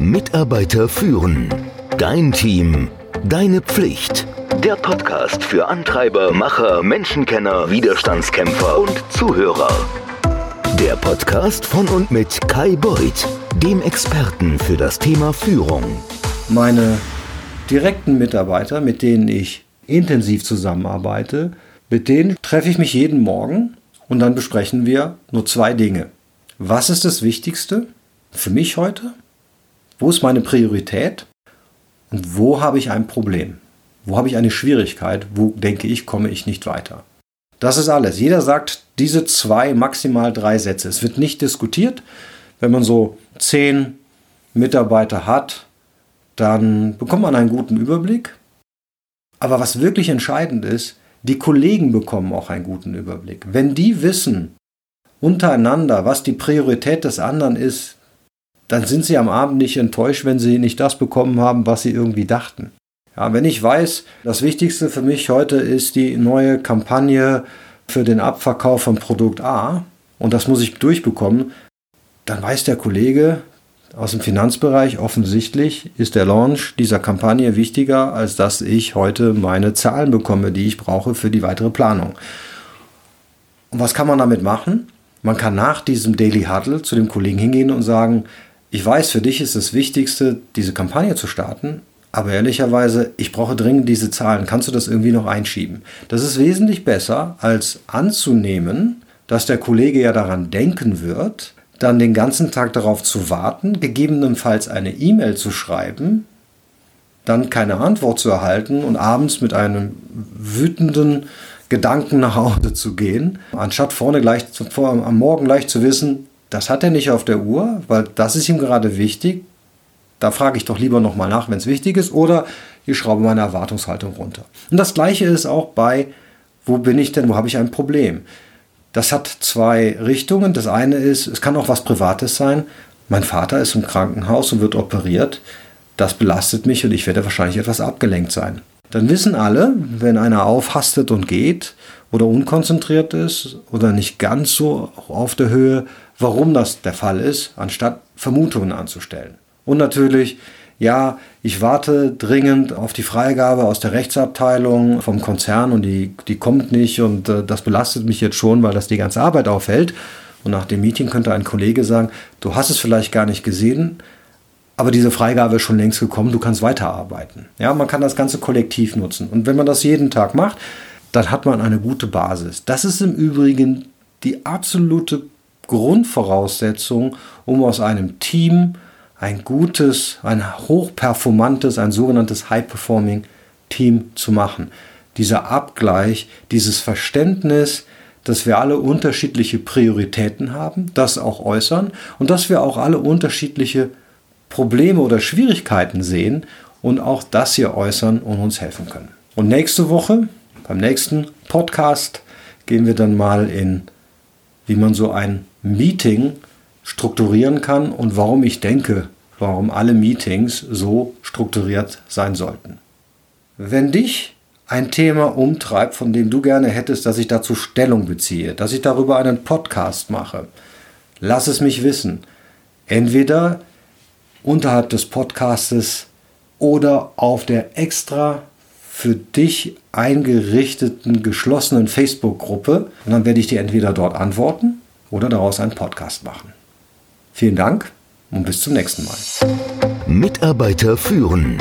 Mitarbeiter führen. Dein Team. Deine Pflicht. Der Podcast für Antreiber, Macher, Menschenkenner, Widerstandskämpfer und Zuhörer. Der Podcast von und mit Kai Beuth, dem Experten für das Thema Führung. Meine direkten Mitarbeiter, mit denen ich intensiv zusammenarbeite, mit denen treffe ich mich jeden Morgen und dann besprechen wir nur zwei Dinge. Was ist das Wichtigste für mich heute? Wo ist meine Priorität? Und wo habe ich ein Problem? Wo habe ich eine Schwierigkeit? Wo denke ich, komme ich nicht weiter? Das ist alles. Jeder sagt diese zwei, maximal drei Sätze. Es wird nicht diskutiert. Wenn man so zehn Mitarbeiter hat, dann bekommt man einen guten Überblick. Aber was wirklich entscheidend ist, die Kollegen bekommen auch einen guten Überblick. Wenn die wissen untereinander, was die Priorität des anderen ist, dann sind sie am Abend nicht enttäuscht, wenn sie nicht das bekommen haben, was sie irgendwie dachten. Ja, wenn ich weiß, das Wichtigste für mich heute ist die neue Kampagne für den Abverkauf von Produkt A und das muss ich durchbekommen, dann weiß der Kollege aus dem Finanzbereich offensichtlich ist der Launch dieser Kampagne wichtiger, als dass ich heute meine Zahlen bekomme, die ich brauche für die weitere Planung. Und was kann man damit machen? Man kann nach diesem Daily Huddle zu dem Kollegen hingehen und sagen, ich weiß, für dich ist das Wichtigste, diese Kampagne zu starten, aber ehrlicherweise, ich brauche dringend diese Zahlen. Kannst du das irgendwie noch einschieben? Das ist wesentlich besser, als anzunehmen, dass der Kollege ja daran denken wird, dann den ganzen Tag darauf zu warten, gegebenenfalls eine E-Mail zu schreiben, dann keine Antwort zu erhalten und abends mit einem wütenden Gedanken nach Hause zu gehen, anstatt vorne gleich zu, vor, am Morgen gleich zu wissen, das hat er nicht auf der Uhr, weil das ist ihm gerade wichtig. Da frage ich doch lieber nochmal nach, wenn es wichtig ist, oder ich schraube meine Erwartungshaltung runter. Und das gleiche ist auch bei, wo bin ich denn, wo habe ich ein Problem? Das hat zwei Richtungen. Das eine ist, es kann auch was Privates sein. Mein Vater ist im Krankenhaus und wird operiert. Das belastet mich und ich werde wahrscheinlich etwas abgelenkt sein. Dann wissen alle, wenn einer aufhastet und geht oder unkonzentriert ist oder nicht ganz so auf der Höhe, warum das der Fall ist, anstatt Vermutungen anzustellen. Und natürlich, ja, ich warte dringend auf die Freigabe aus der Rechtsabteilung vom Konzern und die, die kommt nicht und äh, das belastet mich jetzt schon, weil das die ganze Arbeit aufhält. Und nach dem Meeting könnte ein Kollege sagen, du hast es vielleicht gar nicht gesehen, aber diese Freigabe ist schon längst gekommen, du kannst weiterarbeiten. Ja, man kann das ganze kollektiv nutzen. Und wenn man das jeden Tag macht, dann hat man eine gute Basis. Das ist im Übrigen die absolute Grundvoraussetzung, um aus einem Team ein gutes, ein hochperformantes, ein sogenanntes High-Performing Team zu machen. Dieser Abgleich, dieses Verständnis, dass wir alle unterschiedliche Prioritäten haben, das auch äußern und dass wir auch alle unterschiedliche Probleme oder Schwierigkeiten sehen und auch das hier äußern und uns helfen können. Und nächste Woche, beim nächsten Podcast, gehen wir dann mal in, wie man so ein Meeting strukturieren kann und warum ich denke, warum alle Meetings so strukturiert sein sollten. Wenn dich ein Thema umtreibt, von dem du gerne hättest, dass ich dazu Stellung beziehe, dass ich darüber einen Podcast mache, lass es mich wissen. Entweder unterhalb des Podcastes oder auf der extra für dich eingerichteten geschlossenen Facebook-Gruppe. Und dann werde ich dir entweder dort antworten oder daraus einen Podcast machen. Vielen Dank und bis zum nächsten Mal. Mitarbeiter führen.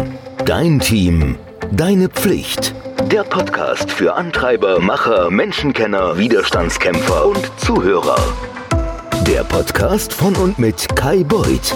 Dein Team. Deine Pflicht. Der Podcast für Antreiber, Macher, Menschenkenner, Widerstandskämpfer und Zuhörer. Der Podcast von und mit Kai Beuth,